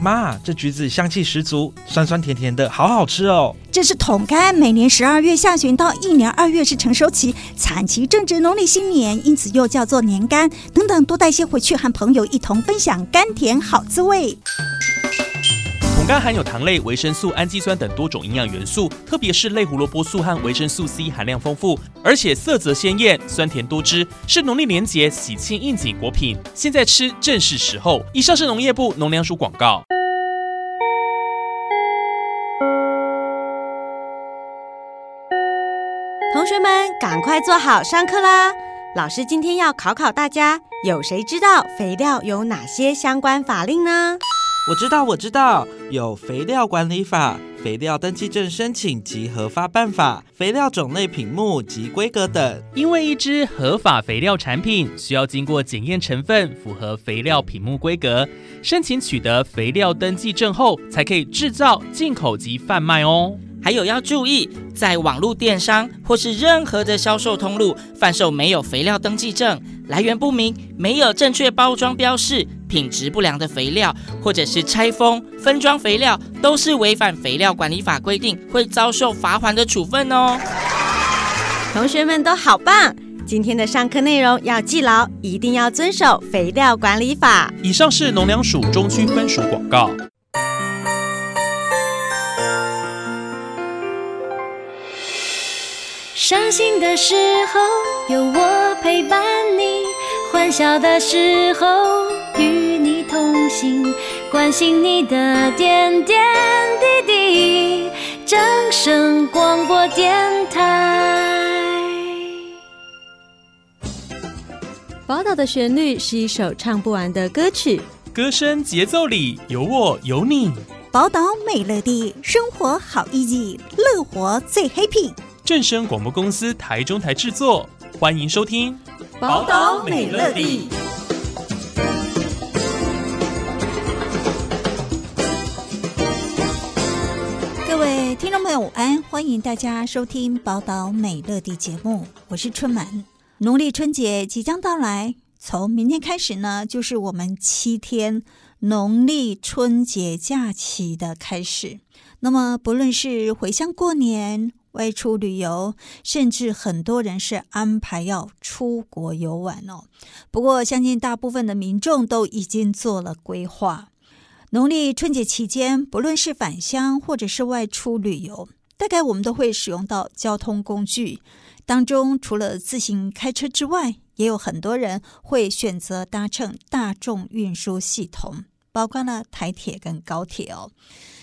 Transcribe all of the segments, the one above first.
妈，这橘子香气十足，酸酸甜甜的，好好吃哦。这是桶柑，每年十二月下旬到一年二月是成熟期，产期正值农历新年，因此又叫做年柑。等等，多带些回去，和朋友一同分享甘甜好滋味。桶柑含有糖类、维生素、氨基酸等多种营养元素，特别是类胡萝卜素和维生素 C 含量丰富，而且色泽鲜艳、酸甜多汁，是农历年节喜庆应景果品。现在吃正是时候。以上是农业部农粮署广告。同学们，赶快坐好，上课啦！老师今天要考考大家，有谁知道肥料有哪些相关法令呢？我知道，我知道，有肥料管理法、肥料登记证申请及核发办法、肥料种类品目及规格等。因为一支合法肥料产品需要经过检验成分，符合肥料品目规格，申请取得肥料登记证后，才可以制造、进口及贩卖哦。还有要注意，在网络电商或是任何的销售通路贩售没有肥料登记证、来源不明、没有正确包装标示、品质不良的肥料，或者是拆封分装肥料，都是违反肥料管理法规定，会遭受罚款的处分哦。同学们都好棒，今天的上课内容要记牢，一定要遵守肥料管理法。以上是农粮署中区分署广告。伤心的时候有我陪伴你，欢笑的时候与你同行，关心你的点点滴滴。正声广播电台。宝岛的旋律是一首唱不完的歌曲，歌声节奏里有我有你。宝岛美乐地，生活好 easy，乐活最 happy。正声广播公司台中台制作，欢迎收听《宝岛美乐蒂》。各位听众朋友，午安！欢迎大家收听《宝岛美乐蒂》节目，我是春满。农历春节即将到来，从明天开始呢，就是我们七天农历春节假期的开始。那么，不论是回乡过年，外出旅游，甚至很多人是安排要出国游玩哦。不过，相信大部分的民众都已经做了规划。农历春节期间，不论是返乡或者是外出旅游，大概我们都会使用到交通工具当中，除了自行开车之外，也有很多人会选择搭乘大众运输系统，包括了台铁跟高铁哦。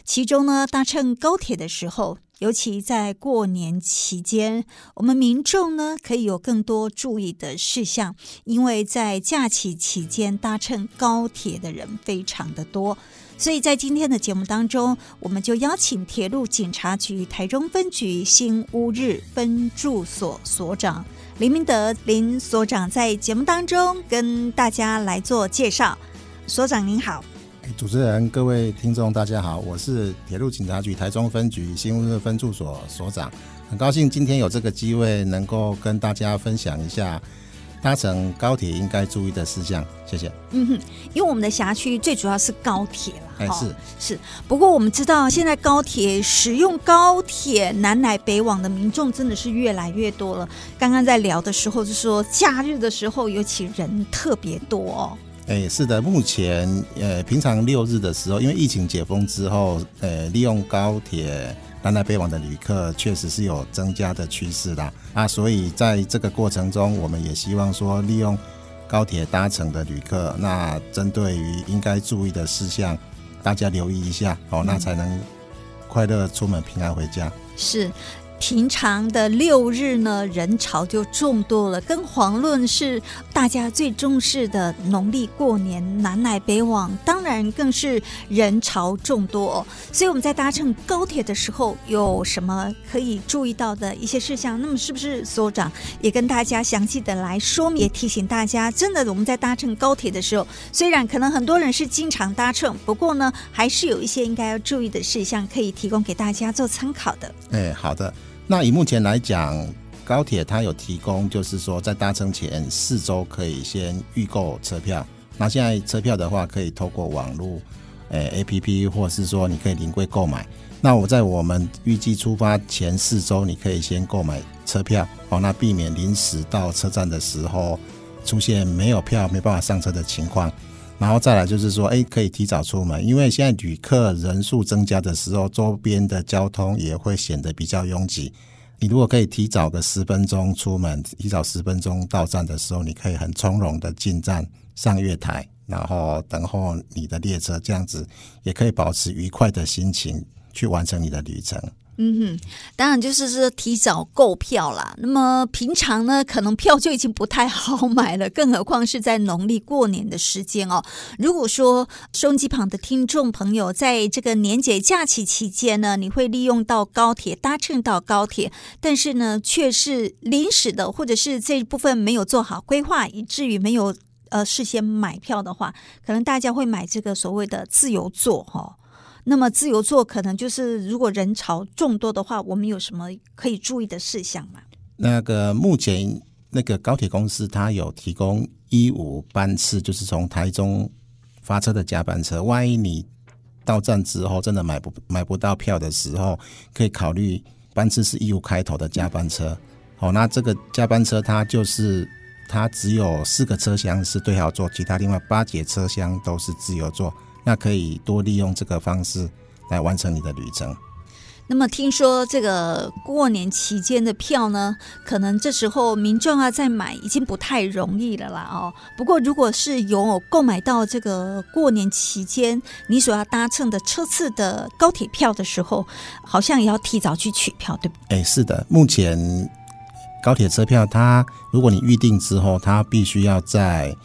其中呢，搭乘高铁的时候，尤其在过年期间，我们民众呢可以有更多注意的事项，因为在假期期间搭乘高铁的人非常的多，所以在今天的节目当中，我们就邀请铁路警察局台中分局新乌日分驻所所长林明德林所长在节目当中跟大家来做介绍。所长您好。主持人、各位听众，大家好，我是铁路警察局台中分局新屋分驻所所长，很高兴今天有这个机会能够跟大家分享一下搭乘高铁应该注意的事项。谢谢。嗯哼，因为我们的辖区最主要是高铁了，哎，是是。不过我们知道，现在高铁使用高铁南来北往的民众真的是越来越多了。刚刚在聊的时候就说，假日的时候尤其人特别多哦。哎，是的，目前呃，平常六日的时候，因为疫情解封之后，呃，利用高铁南来北往的旅客确实是有增加的趋势啦啊，所以在这个过程中，我们也希望说，利用高铁搭乘的旅客，那针对于应该注意的事项，大家留意一下哦，那才能快乐出门，平安回家。是。平常的六日呢，人潮就众多了，更遑论是大家最重视的农历过年南来北往，当然更是人潮众多。所以我们在搭乘高铁的时候，有什么可以注意到的一些事项？那么是不是所长也跟大家详细的来说明，也提醒大家？真的，我们在搭乘高铁的时候，虽然可能很多人是经常搭乘，不过呢，还是有一些应该要注意的事项，可以提供给大家做参考的。哎，好的。那以目前来讲，高铁它有提供，就是说在搭乘前四周可以先预购车票。那现在车票的话，可以透过网络诶 APP，或者是说你可以临柜购买。那我在我们预计出发前四周，你可以先购买车票，哦，那避免临时到车站的时候出现没有票、没办法上车的情况。然后再来就是说，诶，可以提早出门，因为现在旅客人数增加的时候，周边的交通也会显得比较拥挤。你如果可以提早个十分钟出门，提早十分钟到站的时候，你可以很从容的进站上月台，然后等候你的列车，这样子也可以保持愉快的心情去完成你的旅程。嗯哼，当然就是说提早购票啦。那么平常呢，可能票就已经不太好买了，更何况是在农历过年的时间哦。如果说收音机旁的听众朋友在这个年节假期期间呢，你会利用到高铁搭乘到高铁，但是呢却是临时的，或者是这一部分没有做好规划，以至于没有呃事先买票的话，可能大家会买这个所谓的自由座哈。那么自由座可能就是，如果人潮众多的话，我们有什么可以注意的事项吗？那个目前那个高铁公司它有提供一五班次，就是从台中发车的加班车。万一你到站之后真的买不买不到票的时候，可以考虑班次是一五开头的加班车。好，那这个加班车它就是它只有四个车厢是对号座，其他另外八节车厢都是自由座。那可以多利用这个方式来完成你的旅程。那么听说这个过年期间的票呢，可能这时候民众啊在买已经不太容易了啦哦。不过如果是有购买到这个过年期间你所要搭乘的车次的高铁票的时候，好像也要提早去取票，对不对？哎，是的，目前高铁车票它如果你预定之后，它必须要在。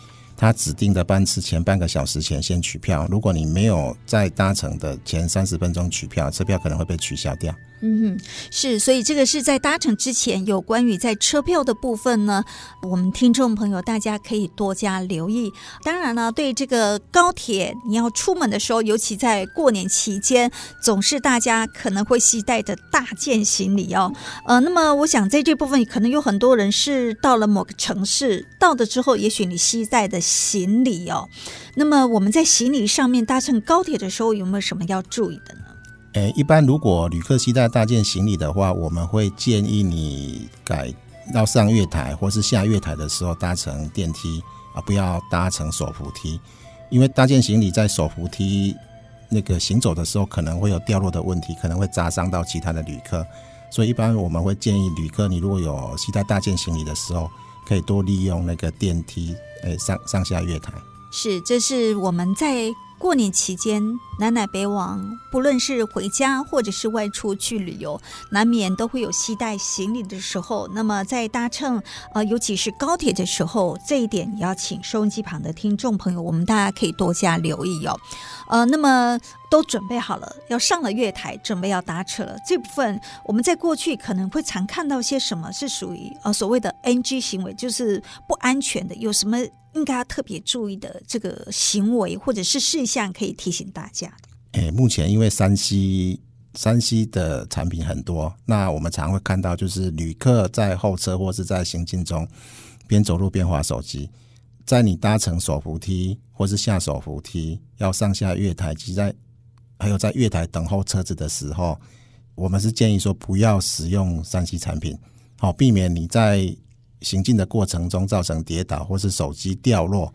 他指定的班次前半个小时前先取票，如果你没有在搭乘的前三十分钟取票，车票可能会被取消掉。嗯哼，是，所以这个是在搭乘之前有关于在车票的部分呢，我们听众朋友大家可以多加留意。当然了，对这个高铁，你要出门的时候，尤其在过年期间，总是大家可能会携带的大件行李哦。呃，那么我想在这部分，可能有很多人是到了某个城市，到了之后，也许你携带的行李哦，那么我们在行李上面搭乘高铁的时候，有没有什么要注意的呢？诶，一般如果旅客携带大件行李的话，我们会建议你改要上月台或是下月台的时候搭乘电梯啊，不要搭乘手扶梯，因为大件行李在手扶梯那个行走的时候可能会有掉落的问题，可能会砸伤到其他的旅客，所以一般我们会建议旅客，你如果有携带大件行李的时候，可以多利用那个电梯，诶，上上下月台。是，这是我们在。过年期间，南来北往，不论是回家或者是外出去旅游，难免都会有携带行李的时候。那么在搭乘呃，尤其是高铁的时候，这一点也要请收音机旁的听众朋友，我们大家可以多加留意哦。呃，那么都准备好了，要上了月台，准备要搭车了。这部分我们在过去可能会常看到些什么是属于呃所谓的 NG 行为，就是不安全的，有什么？应该要特别注意的这个行为或者是事项，可以提醒大家的。诶，目前因为 3C 3C 的产品很多，那我们常会看到，就是旅客在候车或是在行进中边走路边滑手机。在你搭乘手扶梯或是下手扶梯要上下月台及在还有在月台等候车子的时候，我们是建议说不要使用 3C 产品，好避免你在。行进的过程中造成跌倒或是手机掉落，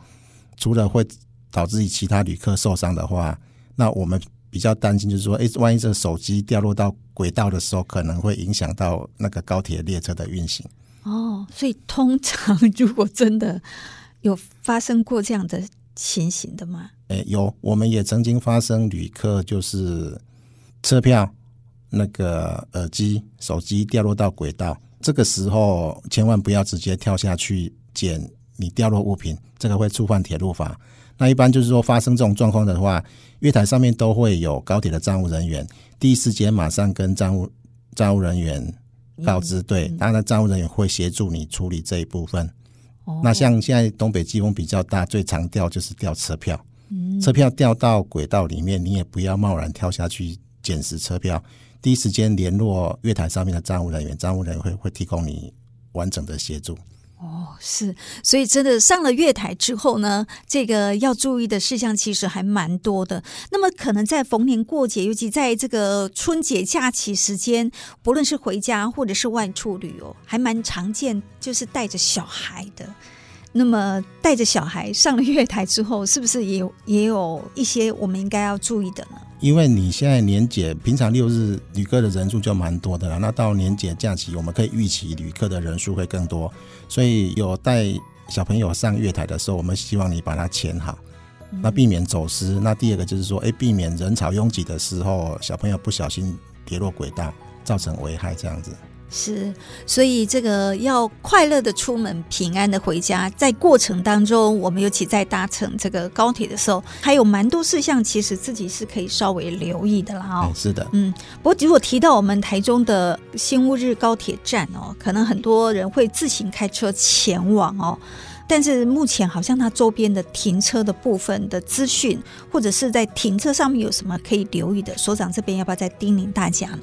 除了会导致其他旅客受伤的话，那我们比较担心就是说，诶，万一这个手机掉落到轨道的时候，可能会影响到那个高铁列车的运行。哦，所以通常如果真的有发生过这样的情形的吗？诶，有，我们也曾经发生旅客就是车票、那个耳机、手机掉落到轨道。这个时候千万不要直接跳下去捡你掉落物品，这个会触犯铁路法。那一般就是说发生这种状况的话，月台上面都会有高铁的站务人员，第一时间马上跟站务站务人员告知，对，当然站务人员会协助你处理这一部分。那像现在东北季风比较大，最常掉就是掉车票，车票掉到轨道里面，你也不要贸然跳下去捡拾车票。第一时间联络月台上面的站务人员，站务人员会会提供你完整的协助。哦，是，所以真的上了月台之后呢，这个要注意的事项其实还蛮多的。那么可能在逢年过节，尤其在这个春节假期时间，不论是回家或者是外出旅游，还蛮常见，就是带着小孩的。那么带着小孩上了月台之后，是不是也有也有一些我们应该要注意的呢？因为你现在年节，平常六日旅客的人数就蛮多的了。那到年节假期，我们可以预期旅客的人数会更多，所以有带小朋友上月台的时候，我们希望你把它牵好，那避免走失。那第二个就是说，哎，避免人潮拥挤的时候，小朋友不小心跌落轨道，造成危害这样子。是，所以这个要快乐的出门，平安的回家。在过程当中，我们尤其在搭乘这个高铁的时候，还有蛮多事项，其实自己是可以稍微留意的啦。哦，是的，嗯。不过如果提到我们台中的新乌日高铁站哦，可能很多人会自行开车前往哦。但是目前好像它周边的停车的部分的资讯，或者是在停车上面有什么可以留意的，所长这边要不要再叮咛大家呢？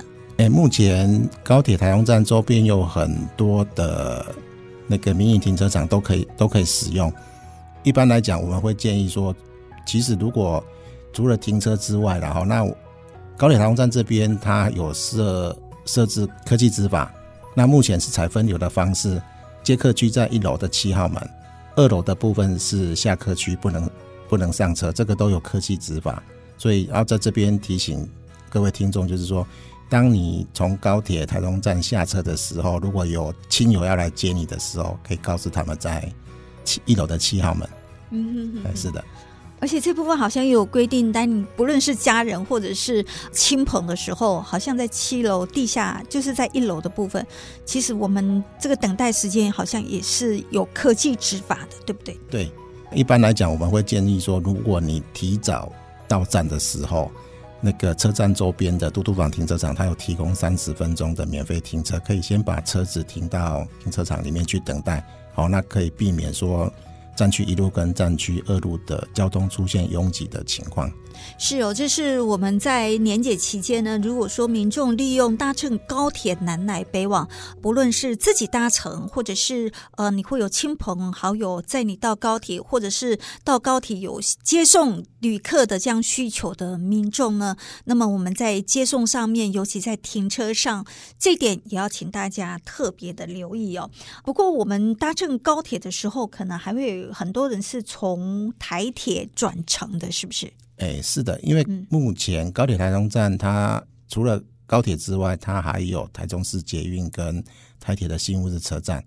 目前高铁台中站周边有很多的那个民营停车场都可以都可以使用。一般来讲，我们会建议说，其实如果除了停车之外，然后那高铁台中站这边它有设设置科技执法，那目前是采分流的方式，接客区在一楼的七号门，二楼的部分是下客区，不能不能上车，这个都有科技执法。所以要在这边提醒各位听众，就是说。当你从高铁台中站下车的时候，如果有亲友要来接你的时候，可以告诉他们在七一楼的七号门。嗯哼哼，是的。而且这部分好像也有规定，但你不论是家人或者是亲朋的时候，好像在七楼地下，就是在一楼的部分，其实我们这个等待时间好像也是有科技执法的，对不对？对，一般来讲，我们会建议说，如果你提早到站的时候。那个车站周边的嘟嘟房停车场，它有提供三十分钟的免费停车，可以先把车子停到停车场里面去等待。好，那可以避免说站区一路跟站区二路的交通出现拥挤的情况。是哦，这是我们在年节期间呢，如果说民众利用搭乘高铁南来北往，不论是自己搭乘，或者是呃你会有亲朋好友载你到高铁，或者是到高铁有接送旅客的这样需求的民众呢，那么我们在接送上面，尤其在停车上，这点也要请大家特别的留意哦。不过我们搭乘高铁的时候，可能还会有很多人是从台铁转乘的，是不是？哎，是的，因为目前高铁台中站，它除了高铁之外，它还有台中市捷运跟台铁的新乌日车站。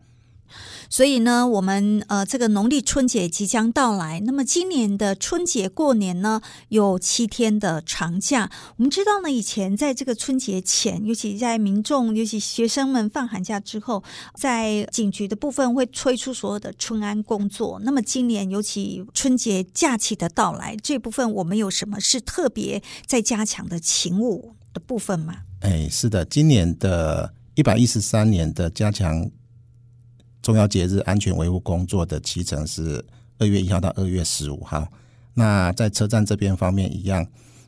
所以呢，我们呃，这个农历春节即将到来。那么今年的春节过年呢，有七天的长假。我们知道呢，以前在这个春节前，尤其在民众，尤其学生们放寒假之后，在警局的部分会推出所有的春安工作。那么今年尤其春节假期的到来，这部分我们有什么是特别在加强的勤务的部分吗？哎，是的，今年的一百一十三年的加强。重要节日安全维护工作的期程是二月一号到二月十五号。那在车站这边方面一样，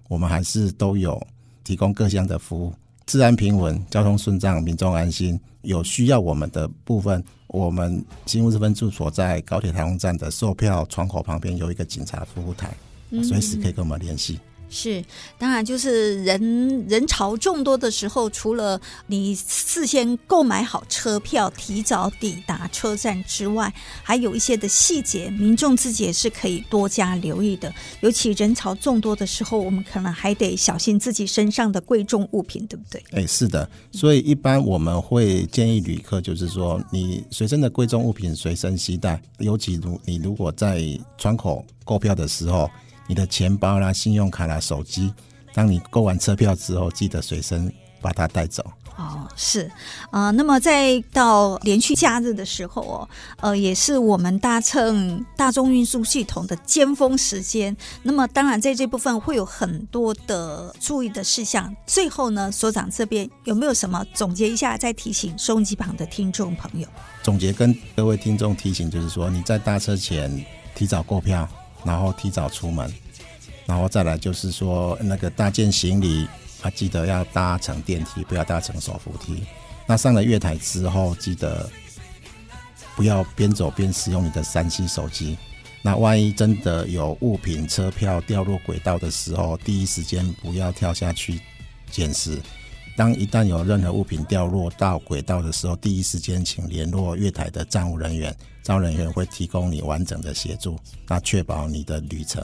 我们还是都有提供各项的服务，治安平稳，交通顺畅，民众安心。有需要我们的部分，我们新乌日分驻所在高铁台中站的售票窗口旁边有一个警察服务台，随时可以跟我们联系。是，当然就是人人潮众多的时候，除了你事先购买好车票，提早抵达车站之外，还有一些的细节，民众自己也是可以多加留意的。尤其人潮众多的时候，我们可能还得小心自己身上的贵重物品，对不对？哎，是的。所以一般我们会建议旅客，就是说你随身的贵重物品随身携带，尤其如你如果在窗口购票的时候。你的钱包啦、信用卡啦、手机，当你购完车票之后，记得随身把它带走。哦，是啊、呃，那么在到连续假日的时候哦，呃，也是我们搭乘大众运输系统的尖峰时间。那么当然在这部分会有很多的注意的事项。最后呢，所长这边有没有什么总结一下，再提醒收音机旁的听众朋友？总结跟各位听众提醒，就是说你在搭车前提早购票。然后提早出门，然后再来就是说那个搭建行李啊，记得要搭乘电梯，不要搭乘手扶梯。那上了月台之后，记得不要边走边使用你的三 C 手机。那万一真的有物品、车票掉落轨道的时候，第一时间不要跳下去捡拾。当一旦有任何物品掉落到轨道的时候，第一时间请联络月台的站务人员，站务人员会提供你完整的协助，那确保你的旅程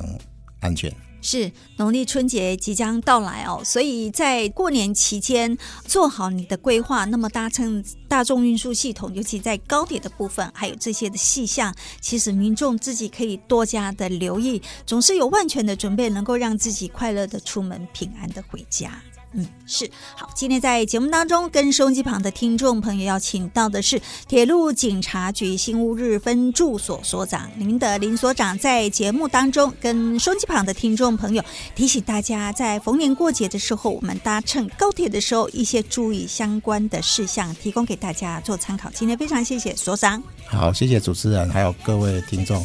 安全。是农历春节即将到来哦，所以在过年期间做好你的规划。那么搭乘大众运输系统，尤其在高铁的部分，还有这些的细项，其实民众自己可以多加的留意，总是有万全的准备，能够让自己快乐的出门，平安的回家。嗯，是好。今天在节目当中，跟收音机旁的听众朋友邀请到的是铁路警察局新乌日分驻所所长林明德林所长，在节目当中跟收音机旁的听众朋友提醒大家，在逢年过节的时候，我们搭乘高铁的时候，一些注意相关的事项，提供给大家做参考。今天非常谢谢所长，好，谢谢主持人，还有各位听众。